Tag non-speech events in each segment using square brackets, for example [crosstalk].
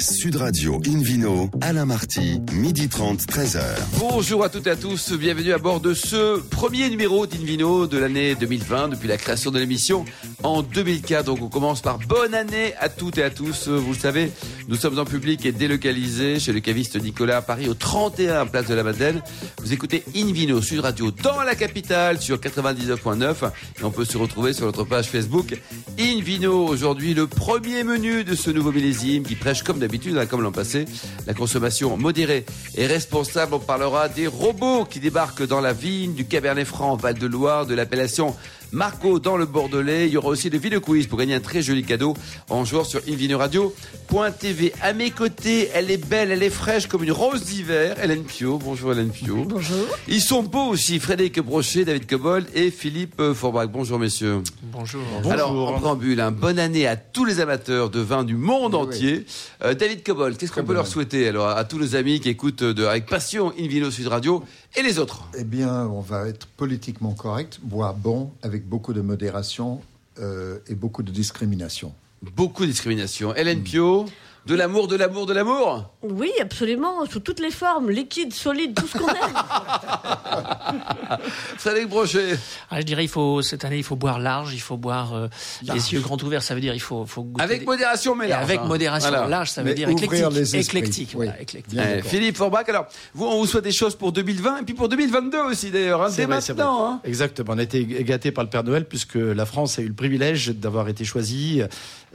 Sud Radio Invino, Alain Marty, midi 30, 13h. Bonjour à toutes et à tous, bienvenue à bord de ce premier numéro d'Invino de l'année 2020, depuis la création de l'émission en 2004. Donc on commence par bonne année à toutes et à tous. Vous le savez, nous sommes en public et délocalisés chez le caviste Nicolas à Paris, au 31 Place de la Madeleine. Vous écoutez Invino Sud Radio dans la capitale sur 99.9 et on peut se retrouver sur notre page Facebook Invino. Aujourd'hui, le premier menu de ce nouveau millésime qui prêche comme d'habitude, hein, comme l'an passé, la consommation modérée et responsable. On parlera des robots qui débarquent dans la vigne du Cabernet Franc Val-de-Loire, de l'appellation Marco dans le Bordelais. Il y aura aussi le vidéo quiz pour gagner un très joli cadeau en jouant sur invinoradio.tv. À mes côtés, elle est belle, elle est fraîche comme une rose d'hiver. Hélène Pio. Bonjour Hélène Pio. Bonjour. Ils sont beaux aussi, Frédéric Brochet, David Cobol et Philippe Forbach. Bonjour messieurs. Bonjour. Alors, en préambule, un bonne année à tous les amateurs de vin du monde entier. Euh, David Cobol, qu'est-ce qu'on peut leur souhaiter alors à tous nos amis qui écoutent de, avec passion Invino Sud Radio et les autres? Eh bien, on va être politiquement correct, boire bon, avec beaucoup de modération euh, et beaucoup de discrimination. Beaucoup de discrimination. Hélène Pio, de l'amour, de l'amour, de l'amour Oui, absolument, sous toutes les formes, liquide, solide, tout ce qu'on aime. [laughs] Frédéric Brochet. Ah, je dirais, il faut, cette année, il faut boire large, il faut boire euh, les yeux grands ouverts, ça veut dire il faut, faut goûter Avec des- modération, mais Et large, avec hein. modération, Voilà. large, ça veut Mais dire éclectique. les éclectique, oui. voilà, éclectique. Eh. Philippe Forbach, alors, vous, on vous souhaite des choses pour 2020 et puis pour 2022 aussi d'ailleurs, hein, C'est dès vrai, maintenant. hein. Exactement. On a été gâtés par le Père Noël puisque la France a eu le privilège d'avoir été choisie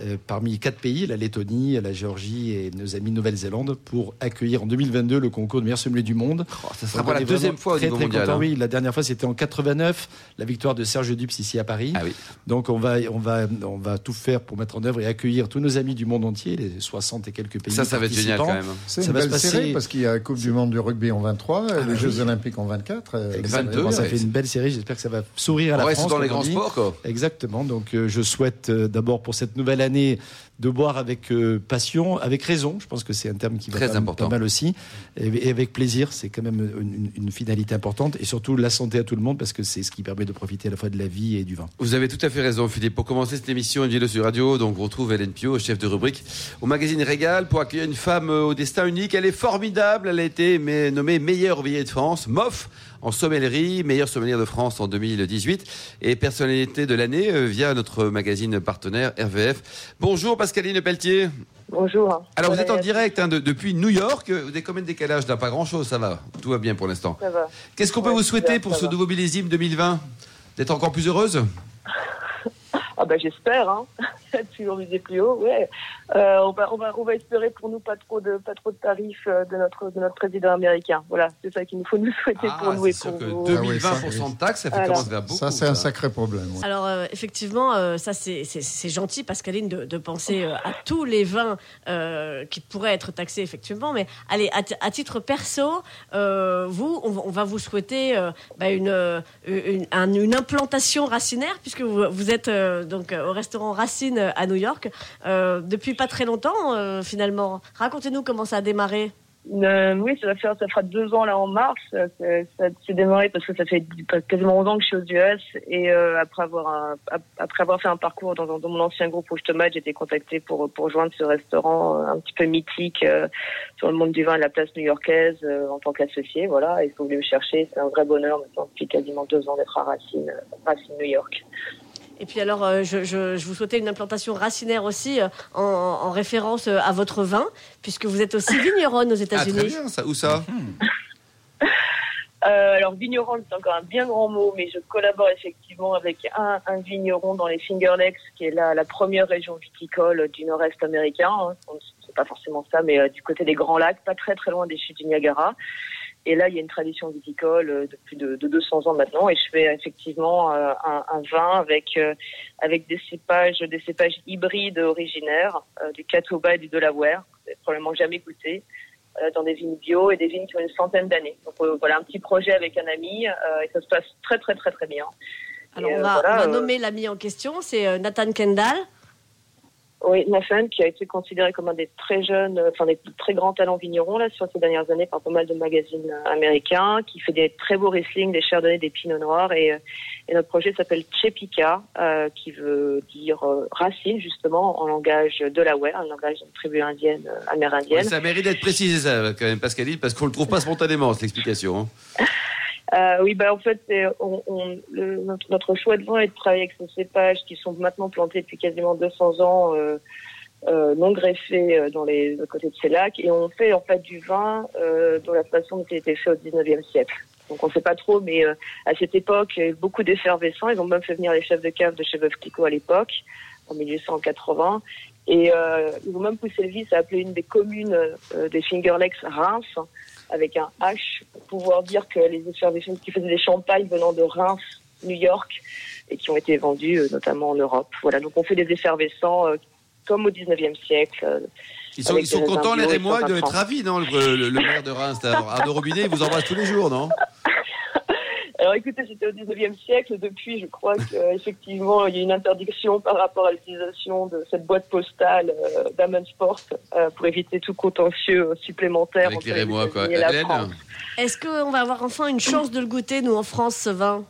euh, parmi quatre pays, la Lettonie, la Géorgie et nos amis de Nouvelle-Zélande, pour accueillir en 2022 le concours de meilleur sommelier du monde. Oh, ça sera on la deuxième fois au très, niveau très mondial. content. hein. Oui, la dernière fois c'était en 89, la victoire de Serge Dupes ici à Paris. Ah oui. Donc on va, on, va, on va tout faire pour mettre en œuvre et accueillir tous nos amis du monde entier, les 60 et quelques pays. Ça, ça va être génial quand même. C'est Ça une va se belle passer- série parce qu'il y a la Coupe du Monde du rugby en 23, Ah, les Jeux Olympiques en 24. euh, Exactement. Bon, ça fait une belle série, j'espère que ça va sourire à la France. dans les grands sports, quoi. Exactement. Donc, euh, je souhaite euh, d'abord pour cette nouvelle année de boire avec euh, passion, avec raison. Je pense que c'est un terme qui va Très pas, important. pas mal aussi. Et, et avec plaisir, c'est quand même une, finalité importante. Et surtout la santé à tout le monde parce que c'est ce qui permet de profiter à la fois de la vie et du vin. Vous avez tout à fait raison, Philippe. Pour commencer cette émission, une vidéo sur radio, donc on retrouve Hélène Pio, chef de rubrique au magazine Régal, pour accueillir une femme euh, au destin unique. Elle est formidable. Elle a été nommée meilleure ouvrière de France, MOF, en sommellerie, meilleure sommelière de France en 2018 et personnalité de l'année euh, via notre magazine partenaire RVF. Bonjour Pascaline Pelletier. Bonjour. Alors vous êtes en direct hein, de- depuis New York. Vous avez combien de décalage Pas grand chose, ça va. Tout va bien pour l'instant. Ça va. Qu'est-ce qu'on peut vous souhaiter pour ce va. nouveau millésime 2020 D'être encore plus heureuse? Ah bah j'espère, hein. [laughs] Toujours viser plus haut, ouais. Euh, on va, on va, on va espérer pour nous pas trop de, pas trop de tarifs euh, de notre, de notre président américain. Voilà, c'est ça qu'il nous faut nous souhaiter pour nous c'est et pour que vous. 2020% Ah oui, ça, de taxes, ça fait Voilà. commence à faire beaucoup. Ça, c'est un sacré problème. ouais. Alors, euh, effectivement, euh, ça, c'est- gentil, Pascaline, de, de penser euh, à tous les vins euh, qui pourraient être taxés, effectivement. Mais allez, à, titre perso, euh, vous, on, va- on va vous souhaiter euh, bah, une, une, un- une implantation racinaire, puisque vous, vous êtes euh, donc euh, au restaurant Racine euh, à New York euh, depuis pas très longtemps, finalement. Racontez-nous comment ça a démarré. Oui, ça va ça fera deux ans là en mars. Ça s'est démarré parce que ça fait quasiment 11 ans que je suis aux US et après avoir après avoir fait un parcours dans, mon ancien groupe Rouge Tomate, j'ai été contactée pour pour rejoindre ce restaurant un petit peu mythique sur le monde du vin de la place new-yorkaise en tant qu'associé. Voilà, ils sont venus me chercher. C'est un vrai bonheur maintenant depuis quasiment deux ans d'être à Racine, Racine New York. Et puis alors, euh, je, je- je vous souhaitais une implantation racinaire aussi euh, en, en référence euh, à votre vin, puisque vous êtes aussi vigneronne aux Ah, très États-Unis. bien, ça. Où ça? [laughs] Euh, alors vigneron, c'est encore un bien grand mot, mais je collabore effectivement avec un, un vigneron dans les Finger Lakes, qui est la, la première région viticole du nord-est américain. hein. Sait pas forcément ça, mais euh, du côté des Grands Lacs, pas très très loin des chutes du Niagara. Et là, il y a une tradition viticole euh, de plus de, de 200 ans maintenant, et je fais effectivement euh, un, un vin avec euh, avec des cépages, des cépages hybrides originaires du Catawba et du Delaware. Vous n'avez probablement jamais goûté dans des vignes bio et des vignes qui ont une centaine d'années. Donc voilà un petit projet avec un ami et ça se passe très très très très bien. Alors Et, on euh, va, voilà, on va nommer l'ami en question, c'est Nathan Kendall. Oui, Nathan, qui a été considéré comme un des très jeunes, euh, enfin des très grands talents vignerons là sur ces dernières années par pas mal de magazines euh, américains, qui fait des très beaux Riesling, des Chardonnay, des Pinot Noirs, et, euh, et notre projet s'appelle Chepika, euh, qui veut dire euh, racine justement en langage Delaware, un langage d'une tribu indienne, amérindienne. Ça mérite d'être précisé, ça, quand même, Pascaline, parce qu'on le trouve pas spontanément, cette explication. hein. [laughs] Euh, oui, bah en fait, on, on- le- notre, notre choix de vin est de travailler avec ces cépages qui sont maintenant plantés depuis quasiment 200 ans, euh, euh, non greffés euh, dans les à côté de ces lacs, et on fait en fait du vin euh, dans la façon dont il était fait au 19e siècle. Donc on ne sait pas trop, mais euh, à cette époque, il y a eu beaucoup d'effervescents. Ils ont même fait venir les chefs de cave de chez Veuve Clicquot à l'époque, en 1880. Et euh, ils ont même poussé le vice à appeler une des communes euh, des Finger Lakes Reims, avec un H, pour pouvoir dire que les effervescents qui faisaient des champagnes venant de Reims, New York, et qui ont été vendus euh, notamment en Europe. Voilà, donc on fait des effervescents euh, comme au 19e siècle. euh, Ils sont, ils sont contents, les Rémois, sans de être ravis, non le, le- le maire de Reims, alors, Arnaud Robinet, il vous embrasse tous les jours, non? Alors écoutez, c'était au 19e siècle. Depuis, je crois qu'effectivement, il y a une interdiction par rapport à l'utilisation de cette boîte postale euh, d'Amansport euh, pour éviter tout contentieux euh, supplémentaire. Rémois, quoi. La. Est-ce qu'on va avoir enfin une chance de le goûter, nous, en France, ce vin?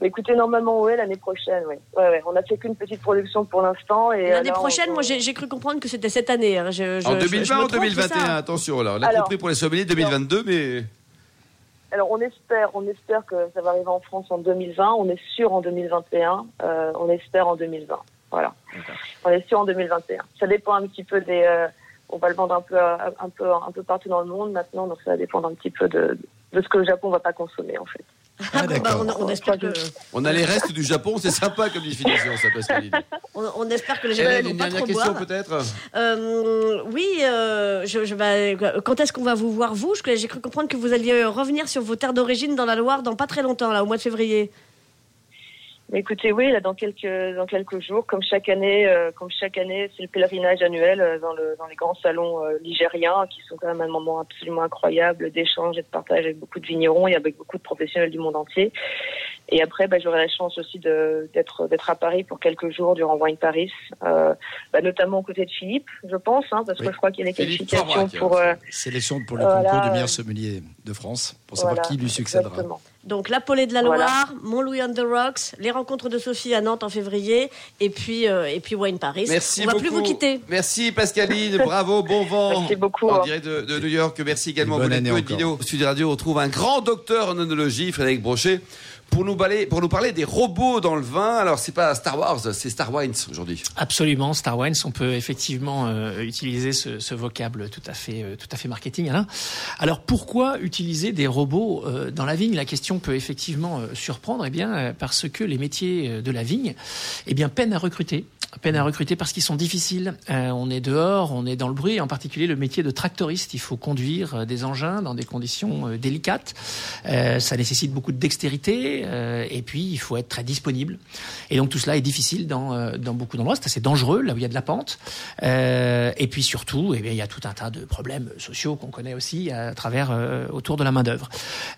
Bah, Écoutez, normalement, oui, l'année prochaine, oui. Ouais, ouais. On n'a fait qu'une petite production pour l'instant. et L'année prochaine, on- moi, j'ai cru comprendre que c'était cette année. hein. Je- je- En je- je 2020 me ou trompe, c'est 2021, ça attention, là. On a Alors, compris pour les sommeliers 2022, mais... Alors, on espère, on espère que ça va arriver en France en 2020. On est sûr en 2021. Euh, on espère en 2020. Voilà. On est sûr en 2021. Ça dépend un petit peu des. euh, on va le vendre un peu, à- un peu, un peu partout dans le monde maintenant, donc ça va dépendre un petit peu de, de ce que le Japon va pas consommer en fait. Ah, bon, bah, on, on espère que, On a les restes du Japon, c'est sympa comme définition, ça, Pascaline. [laughs] on, on espère que les Japonais vont une pas dernière trop question, peut-être Euh, oui, euh, je, je vais- quand est-ce qu'on va vous voir, vous? J'ai cru comprendre que vous alliez revenir sur vos terres d'origine dans la Loire dans pas très longtemps, là, au mois de février. Écoutez, oui, là, dans quelques, dans quelques jours, comme chaque année, euh, comme chaque année, c'est le pèlerinage annuel euh, dans, le, dans les grands salons euh, ligériens, qui sont quand même un moment absolument incroyable d'échange et de partage avec beaucoup de vignerons et avec beaucoup de professionnels du monde entier. Et après, bah, j'aurai la chance aussi de- d'être d'être à Paris pour quelques jours durant Wine Paris, euh, bah, notamment aux côtés de Philippe, je pense, hein, parce que je crois qu'il y a Philippe qualifications pour. euh, Sélection pour le Voilà, concours du meilleur sommelier de France, pour savoir voilà, qui lui succédera. exactement. Donc la Polée de la Voilà. Loire, Mont-Louis on the Rocks, les rencontres de Sophie à Nantes en février, et puis euh, et puis Wine Paris. Merci on va beaucoup. plus vous quitter. Merci Pascaline, bravo, bon vent. [laughs] Merci beaucoup. En direct de, de New York, merci également bonne vous année. Au Studio Radio, on retrouve un grand docteur en onologie, Frédéric Brochet, pour nous, parler, pour nous parler des robots dans le vin. Alors, c'est pas Star Wars, c'est Star Wines aujourd'hui. Absolument, Star Wines, on peut effectivement euh, utiliser ce, ce vocable tout à fait, euh, tout à fait marketing. Alain. Alors pourquoi utiliser des robots euh, dans la vigne? La question peut effectivement euh, surprendre, eh bien euh, parce que les métiers euh, de la vigne, eh bien peinent à recruter, peinent à recruter parce qu'ils sont difficiles. Euh, on est dehors, on est dans le bruit, en particulier le métier de tractoriste. Il faut conduire euh, des engins dans des conditions euh, délicates. Euh, ça nécessite beaucoup de dextérité euh, et puis il faut être très disponible. Et donc tout cela est difficile dans, euh, dans beaucoup d'endroits. C'est assez dangereux là où il y a de la pente. Et puis surtout, eh bien, il y a tout un tas de problèmes sociaux qu'on connaît aussi à travers autour de la main d'œuvre.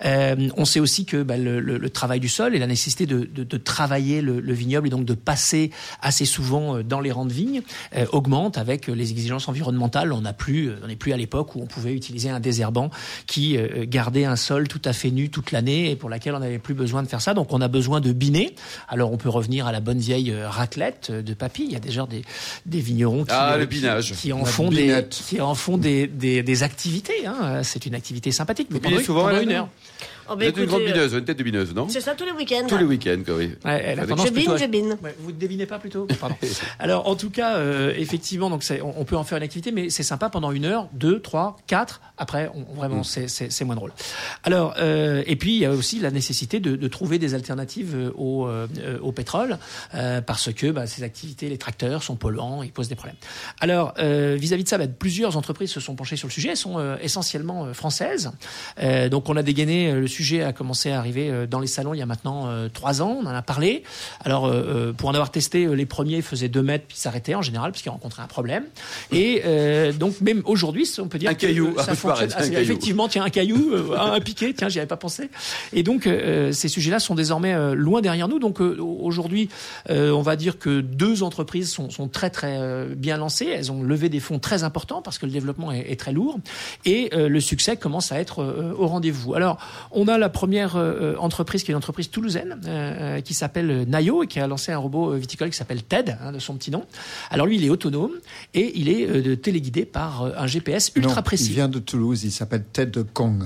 On sait aussi que bah, le, le- le travail du sol et la nécessité de, de, de travailler le, le vignoble et donc de passer assez souvent euh, dans les rangs de vignes euh, augmente avec les exigences environnementales. On n'a plus, on n'est plus à l'époque où on pouvait utiliser un désherbant qui euh, gardait un sol tout à fait nu toute l'année et pour laquelle on n'avait plus besoin de faire ça. Donc on a besoin de biner. Alors on peut revenir à la bonne vieille euh, raclette euh, de papy. Il y a déjà des, des vignerons qui, Ah, euh, le qui- binage. qui en font des, qui en font des, des, des activités. Hein. C'est une activité sympathique. mais pendant- souvent, pendant une heure. Oh, Vous êtes une grande euh, bineuse, une tête de bineuse, non C'est ça tous les week-ends. Tous les week-ends, oui. Ouais, elle a tendance Je bine, à- je bine. Ouais, vous ne devinez pas plutôt? Pardon. Alors, en tout cas, euh, effectivement, donc on, on peut en faire une activité, mais c'est sympa pendant une heure, deux, trois, quatre. Après, on- vraiment, Mm. c'est- moins drôle. Alors, euh, et puis il y a aussi la nécessité de, de trouver des alternatives euh, au, euh, euh, au pétrole, euh, parce que bah, ces activités, les tracteurs sont polluants, ils posent des problèmes. Alors, euh, vis-à-vis de ça, bah, plusieurs entreprises se sont penchées sur le sujet. Elles sont euh, essentiellement euh, françaises. Euh, donc, on a dégainé euh, le sujet a commencé à arriver euh, dans les salons il y a maintenant euh, trois ans. On en a parlé. Alors, euh, pour en avoir testé, les premiers faisaient deux mètres puis s'arrêtaient en général parce qu'ils rencontraient un problème. Et donc, même aujourd'hui, on peut dire un que caillou, ça ah, fonctionne. caillou. effectivement, tiens, un caillou, un piqué, tiens, j'y avais pas pensé. Et donc, ces sujets-là sont désormais loin derrière nous. Donc, aujourd'hui, on va dire que deux entreprises sont, sont très très bien lancées. Elles ont levé des fonds très importants parce que le développement est, est très lourd et le succès commence à être au rendez-vous. Alors, on a la première euh, entreprise qui est une entreprise toulousaine euh, qui s'appelle Nayo et qui a lancé un robot euh, viticole qui s'appelle TED, hein, de son petit nom. Alors lui, il est autonome et il est euh, téléguidé par euh, un GPS ultra Non, précis. Il vient de Toulouse, il s'appelle Ted Kong.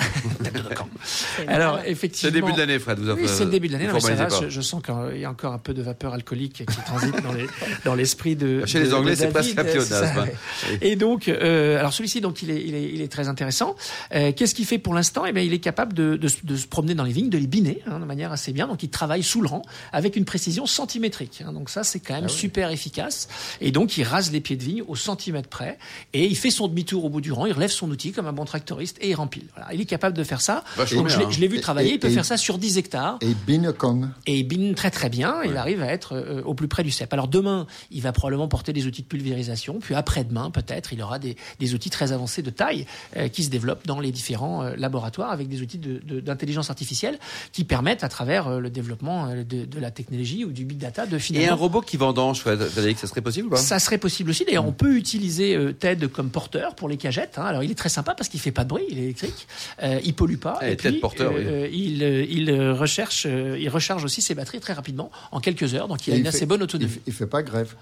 [laughs] Alors C'est effectivement. le début de l'année, Fred. Vous Oui, c'est le début de l'année. mais ça va, je, je sens qu'il y a encore un peu de vapeur alcoolique qui transite dans les- [laughs] dans l'esprit de. Chez de- les Anglais, c'est presque un c'est hein. Et donc, euh, alors celui-ci, donc, il est, il est, il est très intéressant. Euh, Qu'est-ce qu'il fait pour l'instant? Eh bien, il est capable de, de, se- de se promener dans les vignes, de les biner hein, de manière assez bien. Donc, il travaille sous le rang avec une précision centimétrique. hein. donc ça, c'est quand même super efficace. Et donc, il rase les pieds de vigne au centimètre près et il fait son demi-tour au bout du rang. Il relève son outil comme un bon tractoriste et il rempile. Voilà, il est capable de faire ça. Donc, je bien, l'ai- je l'ai vu Et- travailler. et- il peut et- faire ça sur 10 hectares. Et Bin Kong. Et il bine très très bien, il arrive à être euh, au plus près du cep. Alors demain, il va probablement porter des outils de pulvérisation, puis après-demain, peut-être, il aura des, des outils très avancés de taille euh, qui se développent dans les différents euh, laboratoires avec des outils de- de- d'intelligence artificielle qui permettent, à travers euh, le développement euh, de, de la technologie ou du big data, de Et un finalement... robot qui vendange, Frédéric, ça serait possible ou pas? Ça serait possible aussi. D'ailleurs, on peut utiliser euh, TED comme porteur pour les cagettes. hein. Alors, il est très sympa parce qu'il fait pas de bruit, il est électrique, euh, il pollue pas. Eh, et puis, porteur, oui. euh, il, euh, il euh, recherche, euh, il recharge aussi ses batteries très rapidement, en quelques heures. Donc, il a une il assez fait- bonne autonomie. il fait pas grève.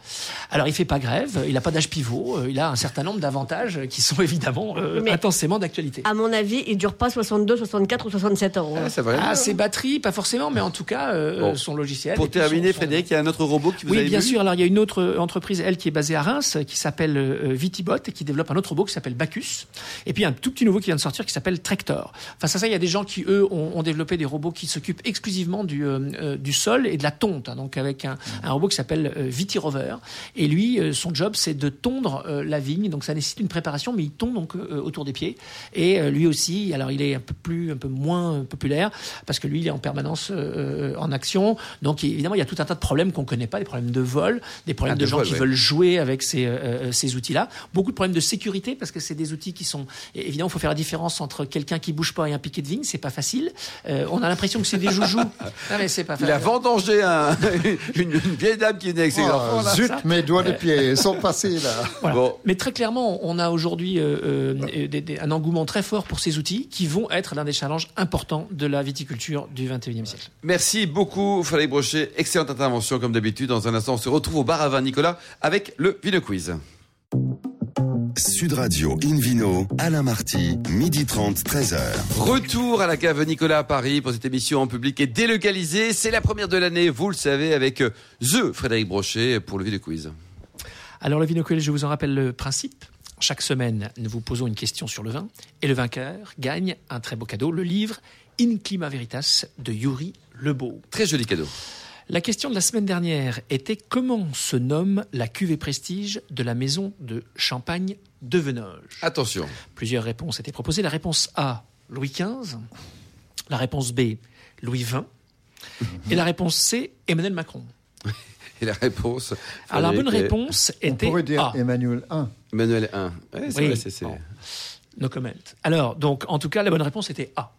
Alors, il fait pas grève, il a pas d'âge pivot, il a un certain nombre d'avantages qui sont [laughs] évidemment euh, intensément d'actualité. À mon avis, il dure pas 62, 64 ou 67 ans. hein. Ah, ça va Ah, ses batteries, pas forcément, mais en tout cas, euh, Bon. son logiciel. Pour terminer, son- son- Frédéric, il y a un autre robot qui vous Oui, avez bien vu sûr. Alors, il y a une autre entreprise, elle, qui est basée à Reims, qui s'appelle euh, Vitibot et qui développe un autre robot qui s'appelle Bacchus. Et puis, un tout petit nouveau qui vient de sortir qui s'appelle Tractor. Face à ça, il y a des gens qui, eux, ont, ont développé des robots qui s'occupent exclusivement du, euh, euh, du sol et de la tonte. hein. donc, avec un, un robot qui s'appelle euh, Vitirover. Et lui, euh, son job, c'est de tondre la vigne. Donc, ça nécessite une préparation, mais il tond donc autour des pieds. Et lui aussi, alors, il est un peu plus, un peu moins populaire parce que lui, il est en permanence en action. Donc, évidemment, il y a tout un tas de problèmes qu'on connaît pas, des problèmes de vol, des problèmes Ah, de, de gens vol, qui ouais. veulent jouer avec ces, ces outils-là. Beaucoup de problèmes de sécurité parce que c'est des outils qui sont. et Évidemment, il faut faire la différence entre quelqu'un qui bouge pas et un piquet de vigne. C'est pas facile. Euh, on a l'impression que c'est des joujoux. [laughs] non, mais c'est pas Il a vendangé un- [laughs] une, une vieille dame qui venait avec ses Oh, enfants. là. zut, ça. mes doigts de pied [laughs] sont passés là. Voilà. Bon. Mais très clairement, on a aujourd'hui euh, euh, un engouement très fort pour ces outils qui vont être l'un des challenges importants de la viticulture du 21e siècle. Merci beaucoup, Frédéric Brochet. Excellente intervention, comme d'habitude. Dans un instant, on se retrouve au bar à vin Nicolas avec le Vino Quiz. Sud Radio Invino, Alain Marty, midi 30, 13h. Retour à la cave Nicolas à Paris pour cette émission en public et délocalisée. C'est la première de l'année, vous le savez, avec euh, The Frédéric Brochet pour le Vino Quiz. Alors le Vinocuel, je vous en rappelle le principe. Chaque semaine, nous vous posons une question sur le vin et le vainqueur gagne un très beau cadeau, le livre In Clima Veritas de Yuri Lebeau. Très joli cadeau. La question de la semaine dernière était comment se nomme la cuvée prestige de la maison de champagne de Venoge Attention. Plusieurs réponses étaient proposées. La réponse A, Louis XV. La réponse B, Louis XX. Et la réponse C, Emmanuel Macron. [laughs] Et la réponse Alors la bonne réponse On était pourrait dire A. Emmanuel 1. Emmanuel 1. Ouais, c'est Oui. vrai, c'est- c'est- Bon. No comment. Alors, donc, en tout cas, la bonne réponse était A.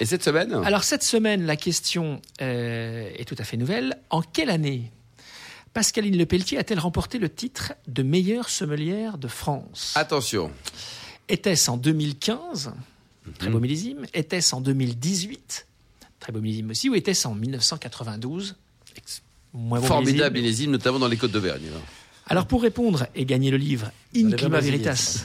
Et cette semaine? Alors, cette semaine, la question euh, est tout à fait nouvelle. En quelle année Pascaline Lepelletier a-t-elle remporté le titre de meilleure sommelière de France? Attention. Était-ce en 2015 Très beau millésime. Était-ce en 2018 Très beau millésime aussi. Ou était-ce en 1992 Ex- Moins bon Formidable millésime. millésime, notamment dans les Côtes d'Auvergne. Alors pour répondre et gagner le livre In Clima Veritas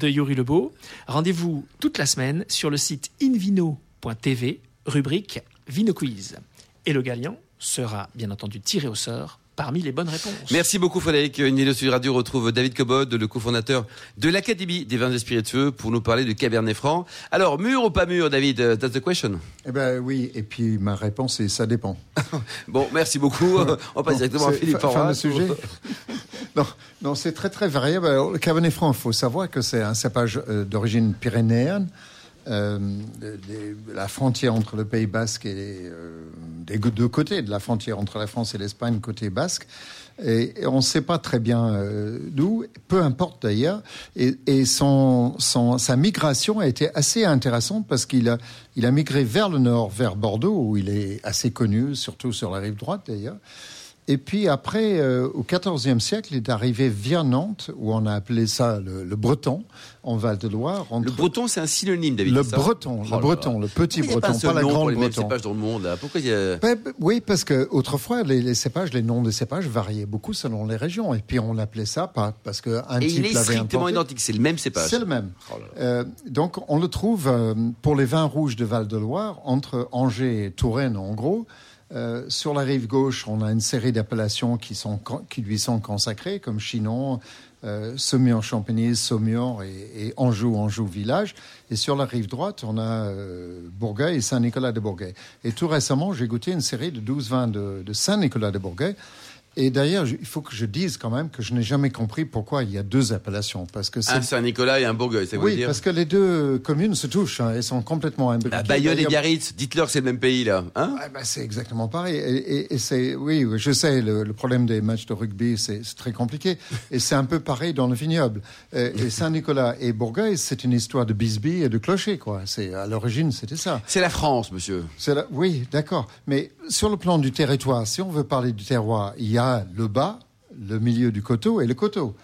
de Yuri Lebeau, rendez-vous toute la semaine sur le site invino.tv, rubrique Vino Quiz. Et le gagnant sera bien entendu tiré au sort parmi les bonnes réponses. Merci beaucoup Frédéric. Une vidéo sur Radio retrouve David Cobod, le cofondateur de l'Académie des vins et spiritueux, pour nous parler du Cabernet Franc. Alors, mûr ou pas mûr, David? That's the question. Eh ben oui, et puis ma réponse est ça dépend. [laughs] Bon, merci beaucoup. On passe Bon, directement à Philippe fin de sujet. [laughs] non, non c'est très très variable. Alors, le Cabernet Franc, il faut savoir que c'est un cépage euh, d'origine pyrénéenne, euh, la frontière entre le Pays Basque et euh, des deux côtés de la frontière entre la France et l'Espagne côté basque. Et, on ne sait pas très bien euh, d'où, peu importe d'ailleurs. Et, et son, son, sa migration a été assez intéressante parce qu'il a, il a migré vers le nord, vers Bordeaux, où il est assez connu, surtout sur la rive droite d'ailleurs. Et puis après, euh, au XIVe siècle, il est arrivé via Nantes, où on a appelé ça le, le breton, en Val-de-Loire. Le breton, c'est un synonyme, David. Le breton, le Oh breton, le petit breton, pas, pas la grande les breton. cépages dans le monde. là? Pourquoi il y a... Ben, ben, oui, parce que autrefois, les, les cépages, les noms des cépages variaient beaucoup selon les régions. Et puis on appelait ça pas parce que un Et type il est strictement identique, c'est le même cépage. C'est le même. Oh là là. Euh, donc on le trouve euh, pour les vins rouges de Val-de-Loire, entre Angers et Touraine en gros. Euh, sur la rive gauche, on a une série d'appellations qui, lui sont consacrées, comme Chinon, euh, Saumur-Champigny, Saumur et, Anjou, Anjou village. Et sur la rive droite, on a euh, Bourgueil et Saint-Nicolas de Bourgueil. Et tout récemment, j'ai goûté une série de 12 vins de, de Saint-Nicolas de Bourgueil. Et d'ailleurs, il faut que je dise quand même que je n'ai jamais compris pourquoi il y a deux appellations. Parce que c'est Un Saint-Nicolas et un Bourgueil, ça veut oui, dire parce que les deux communes se touchent, hein, elles sont complètement imbriquées. Bayonne et Biarritz, dites-leur que c'est le même pays, là. Hein Ouais, bah, c'est exactement pareil. Et, et- et c'est, oui, oui, je sais, le, le problème des matchs de rugby, c'est, très compliqué. [laughs] Et c'est un peu pareil dans le vignoble. Et, et Saint-Nicolas et Bourgueil, c'est une histoire de bisbee et de clocher, quoi. C'est, à l'origine, c'était ça. C'est la France, monsieur. C'est la- Oui, d'accord. Mais sur le plan du territoire, si on veut parler du terroir, il y a le bas, le milieu du coteau et le coteau.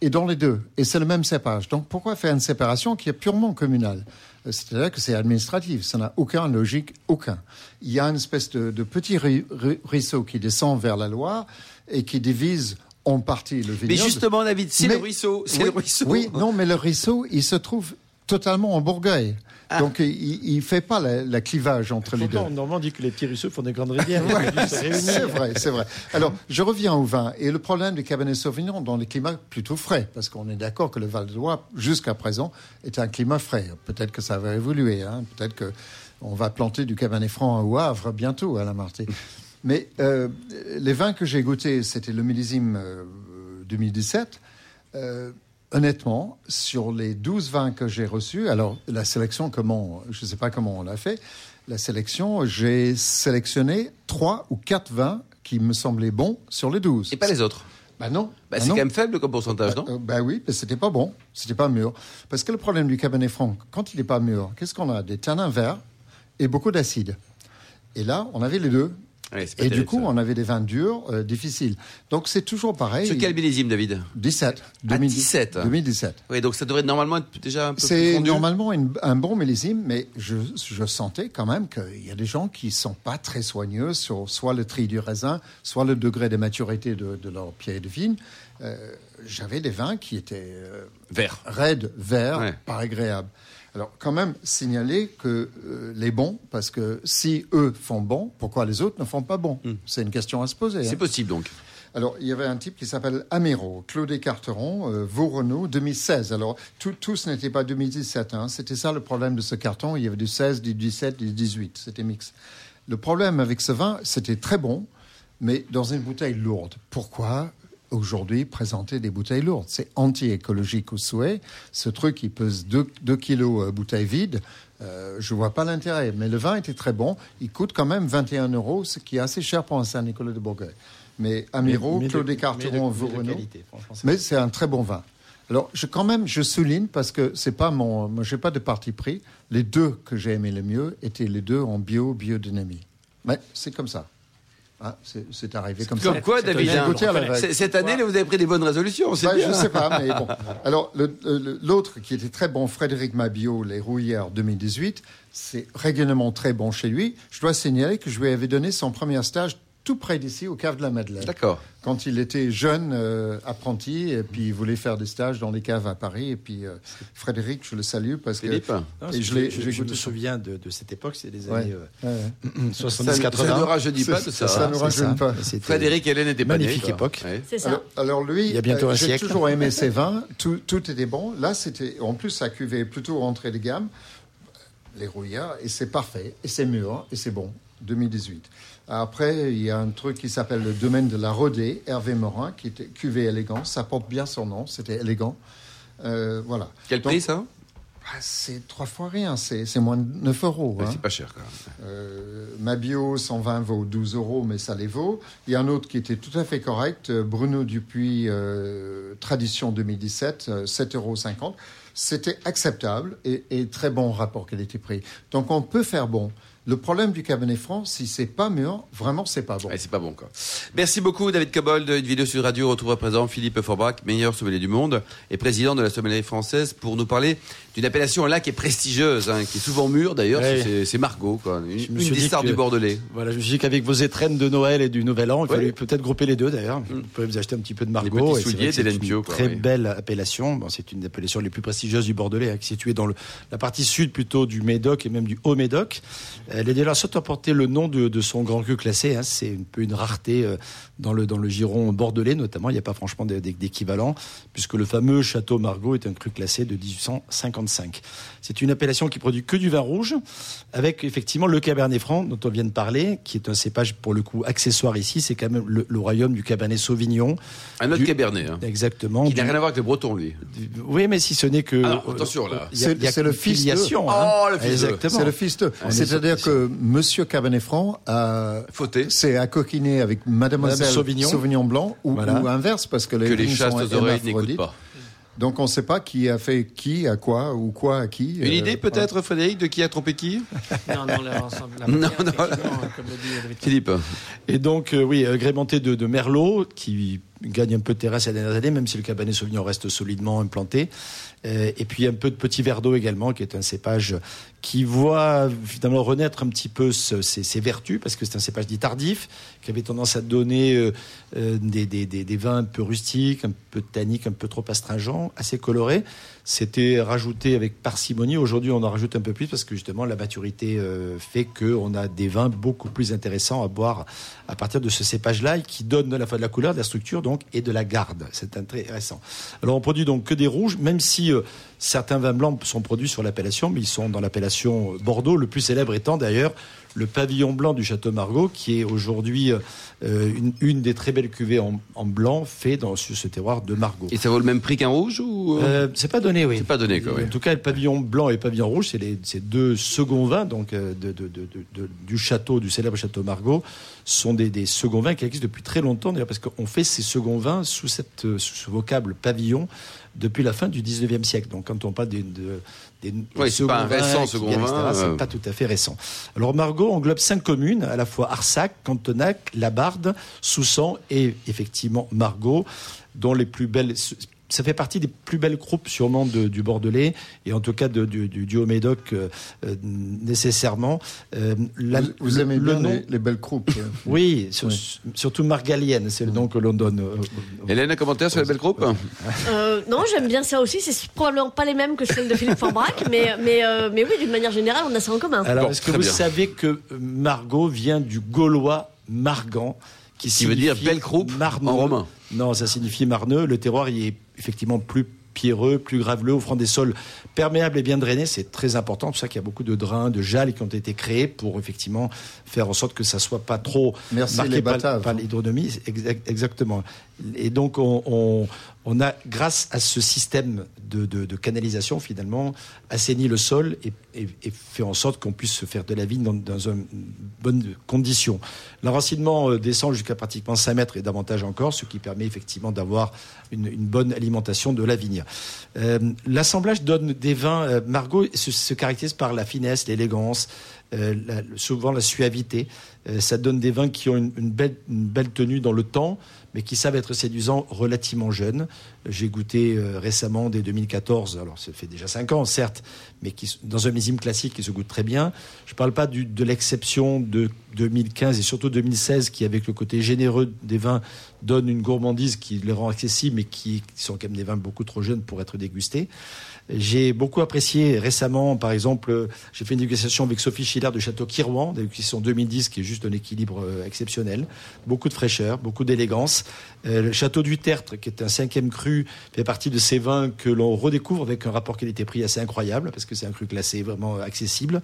Et dans les deux. Et c'est le même cépage. Donc pourquoi faire une séparation qui est purement communale? Euh, C'est-à-dire que c'est administratif. Ça n'a aucune logique, aucun. Il y a une espèce de, de petit ru- ru- ruisseau qui descend vers la Loire et qui divise en partie le vignoble. Mais justement, David, c'est le ruisseau. Oui, le ruisseau. Oui, non, mais le ruisseau, il se trouve totalement en Bourgueil. Ah. Donc il ne fait pas la, la clivage entre les deux. Normand dit que les petits ruisseaux font des grandes rivières. Réunir. C'est vrai, c'est vrai. Alors, je reviens au vin. Et le problème du Cabernet Sauvignon dans les climats plutôt frais, parce qu'on est d'accord que le Val de Loire, jusqu'à présent, est un climat frais. Peut-être que ça va évoluer. Hein. Peut-être que on va planter du Cabernet Franc au Havre bientôt à la Marté. Mais euh, les vins que j'ai goûtés, c'était le millésime euh, 2017. Euh, honnêtement, sur les 12 vins que j'ai reçus, alors la sélection, comment, je ne sais pas comment on l'a fait, la sélection, j'ai sélectionné 3 ou 4 vins qui me semblaient bons sur les 12. Et pas les autres. Bah non. Bah, Bah c'est quand même faible comme pourcentage, non Euh, bah oui, mais c'était pas bon, c'était pas mûr. Parce que le problème du Cabernet Franc, quand il n'est pas mûr, qu'est-ce qu'on a? Des tanins verts et beaucoup d'acide. Et là, on avait les deux. Ouais, c'est Et du coup, ça. on avait des vins durs, euh, difficiles. Donc c'est toujours pareil. Sur quel millésime, David? 17. Ah, 2010 17. 2017. Oui, donc ça devrait normalement être déjà un peu plus C'est normalement une- un bon millésime, mais je, je sentais quand même qu'il y a des gens qui sont pas très soigneux sur soit le tri du raisin, soit le degré de maturité de, de leur pied de vigne. Euh, J'avais des vins qui étaient euh, Vert. raides, verts, Ouais. pas agréables. Alors, quand même, signaler que euh, les bons, parce que si eux font bon, pourquoi les autres ne font pas bon? C'est une question à se poser. Hmm. C'est hein. possible, donc. Alors, il y avait un type qui s'appelle Améro, Claude Carteron, euh, Vaux-Renault, 2016. Alors, tout, tout ce n'était pas 2017. hein. C'était ça le problème de ce carton. Il y avait du 16, du 17, du 18. C'était mix. Le problème avec ce vin, c'était très bon, mais dans une bouteille lourde. Pourquoi? Aujourd'hui présenter des bouteilles lourdes C'est anti-écologique au souhait. Ce truc, il pèse 2 kilos euh, bouteille vide. Euh, je vois pas l'intérêt. Mais le vin était très bon. Il coûte quand même 21 euros, ce qui est assez cher pour un Saint-Nicolas de Bourgueil. Mais de- Claude mais de- Carteron, mais c'est- Mais c'est un très bon vin. Alors, je, quand même, je souligne parce que c'est pas mon, moi, j'ai pas de parti pris. Les deux que j'ai aimé le mieux étaient les deux en bio, biodynamie. Mais c'est comme ça. Hein, c'est, c'est arrivé comme, Comme ça. quoi, c'est David. Cette année, là, vous avez pris des bonnes résolutions, c'est Bah, bien. je sais pas, mais bon. [laughs] Alors, le- le- l'autre qui était très bon, Frédéric Mabio, Les Rouillères 2018, c'est régulièrement très bon chez lui. Je dois signaler que je lui avais donné son premier stage tout près d'ici, au cave de la Madeleine. D'accord. Quand il était jeune euh, apprenti, et puis il voulait faire des stages dans les caves à Paris. Et puis euh, Frédéric, je le salue parce que. Non, Et je je, je me souviens de, de cette époque, c'est des Ouais. années Ouais, ouais. euh, Ça, 70-80. ça ne rajeunit pas tout ça. ça hein. ne C'est rajeunit pas. Frédéric Hélène n'était pas Magnifique époque. Ouais. C'est ça. Alors, alors lui, Il y a bientôt euh, un j'ai siècle. toujours aimé ses vins. Tout, tout était bon. Là, c'était en plus sa cuvée est plutôt rentrée de gamme. Les rouillards et c'est parfait et c'est mûr et c'est bon. 2018. Après, il y a un truc qui s'appelle le domaine de la Rodée, Hervé Morin, qui était cuvée élégant. Ça porte bien son nom. C'était élégant. Euh, voilà. Quel Donc, prix, ça? Ah, c'est trois fois rien, c'est moins de 9 euros. Hein. C'est pas cher quand même. Euh, ma bio 120 vaut 12 euros, mais ça les vaut. Il y a un autre qui était tout à fait correct, euh, Bruno Dupuis, euh, Tradition 2017, euh, 7,50 euros. C'était acceptable et, et très bon rapport qualité-prix. Donc on peut faire bon. Le problème du Cabernet Franc, si c'est pas mûr, vraiment c'est pas bon. Ouais, c'est pas bon quoi. Merci beaucoup David Cobold. Une vidéo sur Radio retrouve à présent Philippe Forbach, meilleur sommelier du monde et président de la sommellerie française pour nous parler d'une appellation là qui est prestigieuse, hein, qui est souvent mûre d'ailleurs. Ouais. C'est- Margot, quoi. Une, Je me une suis des dit stars que- du Bordelais. Voilà, je me suis dit qu'avec vos étrennes de Noël et du Nouvel An, il Ouais. fallait peut-être grouper les deux d'ailleurs. Vous pouvez vous acheter un petit peu de Margot. petits et souliers une Pio, quoi, Très belle appellation. Bon, c'est une des appellations les plus prestigieuses du Bordelais, hein, qui est située dans le, la partie sud plutôt du Médoc et même du Haut-Médoc. Elle est déjà sorte à porter le nom de, de son grand cru classé. hein. C'est un peu une rareté euh, dans le, dans le giron bordelais notamment. Il n'y a pas franchement d'é- d'é- d'équivalent puisque le fameux château Margaux est un cru classé de 1855. C'est une appellation qui produit que du vin rouge avec effectivement le Cabernet Franc dont on vient de parler, qui est un cépage pour le coup accessoire ici. C'est quand même le, le royaume du Cabernet Sauvignon. Un autre Du- Cabernet, hein. Exactement. Qui n'a rien à voir avec le breton, lui. Oui, mais si ce n'est que. Alors, attention, là. C'est- le fils de- filiation. hein. Oh, le fils de- Exactement. C'est le fils de. C'est-à-dire sur- que Monsieur Cabernet Franc a Fauté. c'est à coquiner avec Mademoiselle Madame Sauvignon. Blanc ou, Voilà. ou inverse parce que les Que les chastes oreilles n'écoutent pas. Donc on ne sait pas qui a fait qui à quoi ou quoi à qui. Une Euh, idée peut-être, Frédéric, de qui a trompé qui? [laughs] Non, non, l'ensemble. La Non, manière, non. effectivement, comme le dit David Philippe. Et donc, euh, oui, agrémenté de, de Merlot, qui gagne un peu de terrain ces dernières années, même si le Cabernet Sauvignon reste solidement implanté. Euh, et puis un peu de petit verre d'eau également, qui est un cépage qui voit finalement renaître un petit peu ses, vertus, parce que c'est un cépage dit tardif, qui avait tendance à donner euh, euh, des, vins un peu rustiques, un peu tanniques, un peu trop astringents, assez colorés. C'était rajouté avec parcimonie. Aujourd'hui, on en rajoute un peu plus parce que justement la maturité euh, fait qu'on a des vins beaucoup plus intéressants à boire à partir de ce cépage-là qui donne à la fois de la couleur, de la structure donc et de la garde. C'est intéressant. Alors on produit donc que des rouges, même si certains vins blancs sont produits sur l'appellation, mais ils sont dans l'appellation Bordeaux. Le plus célèbre étant d'ailleurs le pavillon blanc du Château Margaux, qui est aujourd'hui euh, une, une des très belles cuvées en, en blanc fait dans sur ce terroir de Margaux. Et ça vaut le même prix qu'un rouge ou Euh, c'est pas donné, oui. C'est pas donné, quoi, oui. En tout cas, le pavillon blanc et le pavillon rouge, c'est les ces deux seconds vins donc euh, de, de- de- de- de- du château, du célèbre château Margaux, sont des, des seconds vins qui existent depuis très longtemps, d'ailleurs, parce qu'on fait ces seconds vins sous, cette, euh, sous ce vocable pavillon depuis la fin du 19e siècle. Donc, quand on parle des, de- des, Oui, c'est pas récent second etc., euh. C'est pas tout à fait récent. Alors, Margaux englobe cinq communes, à la fois Arsac, Cantonac, Labarde, Soussan et effectivement Margaux, dont les plus belles. Ça fait partie des plus belles croupes sûrement de- du Bordelais et en tout cas de- du, du, du Haut-Médoc euh, euh, nécessairement. Euh, la- Vous, aimez le bien nom- les, les belles croupes. euh. [laughs] Oui, sur- Oui. surtout margalienne, c'est le nom que l'on donne. Hélène, un commentaire sur la belle groupe Euh, non, j'aime bien ça aussi. C'est probablement pas les mêmes que celles de Philippe Forbrac, [laughs] mais, mais, euh, mais oui, d'une manière générale, on a ça en commun. Alors, Bon, est-ce que vous bien. savez que Margot vient du gaulois margan qui, Qui veut dire signifie belle croupe marneux. en romain. Non, ça signifie marneux. Le terroir il est effectivement plus pierreux, plus graveleux, offrant des sols perméables et bien drainés. C'est très important. C'est pour ça qu'il y a beaucoup de drains, de jalles qui ont été créés pour effectivement faire en sorte que ça soit pas trop Merci marqué les par, par l'hydronomie. Exact- Exactement. Et donc, on, a, grâce à ce système de, canalisation, finalement, assaini le sol et, fait en sorte qu'on puisse faire de la vigne dans, dans une bonne condition. L'enracinement euh, descend jusqu'à pratiquement 5 mètres et davantage encore, ce qui permet effectivement d'avoir une, bonne alimentation de la vigne. Euh, L'assemblage donne des vins. euh, Margot se, se caractérise par la finesse, l'élégance, euh, souvent la suavité. Ça donne des vins qui ont une belle tenue dans le temps, mais qui savent être séduisants relativement jeunes. J'ai goûté euh, récemment des 2014, alors ça fait déjà 5 ans certes, mais qui, dans un millésime classique qui se goûte très bien. Je ne parle pas de l'exception de 2015 et surtout 2016 qui, avec le côté généreux des vins, donne une gourmandise qui les rend accessibles, mais qui sont quand même des vins beaucoup trop jeunes pour être dégustés. J'ai beaucoup apprécié récemment, par exemple, euh, j'ai fait une dégustation avec Sophie Schiller de Château Kirouan, dégustation 2010 qui est juste un équilibre euh, exceptionnel. Beaucoup de fraîcheur, beaucoup d'élégance. Le Château du Tertre, qui est un cinquième cru, fait partie de ces vins que l'on redécouvre avec un rapport qualité-prix assez incroyable, parce que c'est un cru classé vraiment accessible.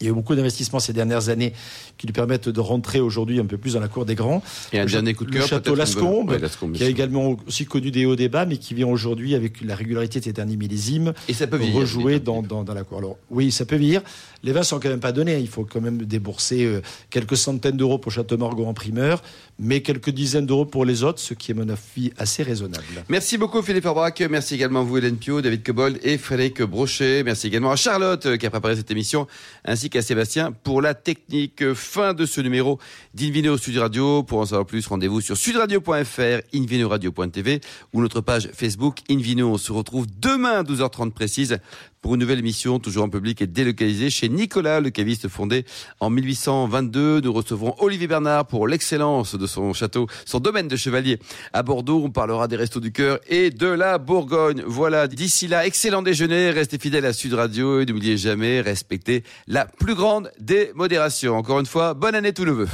Il y a eu beaucoup d'investissements ces dernières années qui lui permettent de rentrer aujourd'hui un peu plus dans la cour des grands. Et un Le dernier coup de le cœur. château peut-être, Lascombe, Ouais, Lascombe, qui a également aussi connu des hauts des bas, mais qui vient aujourd'hui avec la régularité de ces derniers millésimes Et ça peut vieillir. rejouer dans, dans, dans la cour. Alors oui, ça peut vieillir. Les vins sont quand même pas donnés. Il faut quand même débourser euh, quelques centaines d'euros pour Château Margaux en primeur, mais quelques dizaines d'euros pour les autres, ce qui est, mon avis, assez raisonnable. Merci beaucoup Philippe Orbach, merci également à vous Hélène Pio, David Cobold et Frédéric Brochet, merci également à Charlotte euh, qui a préparé cette émission, ainsi qu'à Sébastien pour la technique. Fin de ce numéro d'Invino Sud Radio. Pour en savoir plus, rendez-vous sur sudradio.fr, invinoradio.tv ou notre page Facebook Invino. On se retrouve demain à 12h30 précise pour une nouvelle émission, toujours en public et délocalisée chez Nicolas, le caviste fondé en 1822. Nous recevrons Olivier Bernard pour l'excellence de son château, son domaine de chevalier à Bordeaux. On parlera des restos du cœur et de la Bourgogne. Voilà, d'ici là, excellent déjeuner. Restez fidèles à Sud Radio et n'oubliez jamais, respectez la plus grande des modérations. Encore une fois, bonne année tout neveu.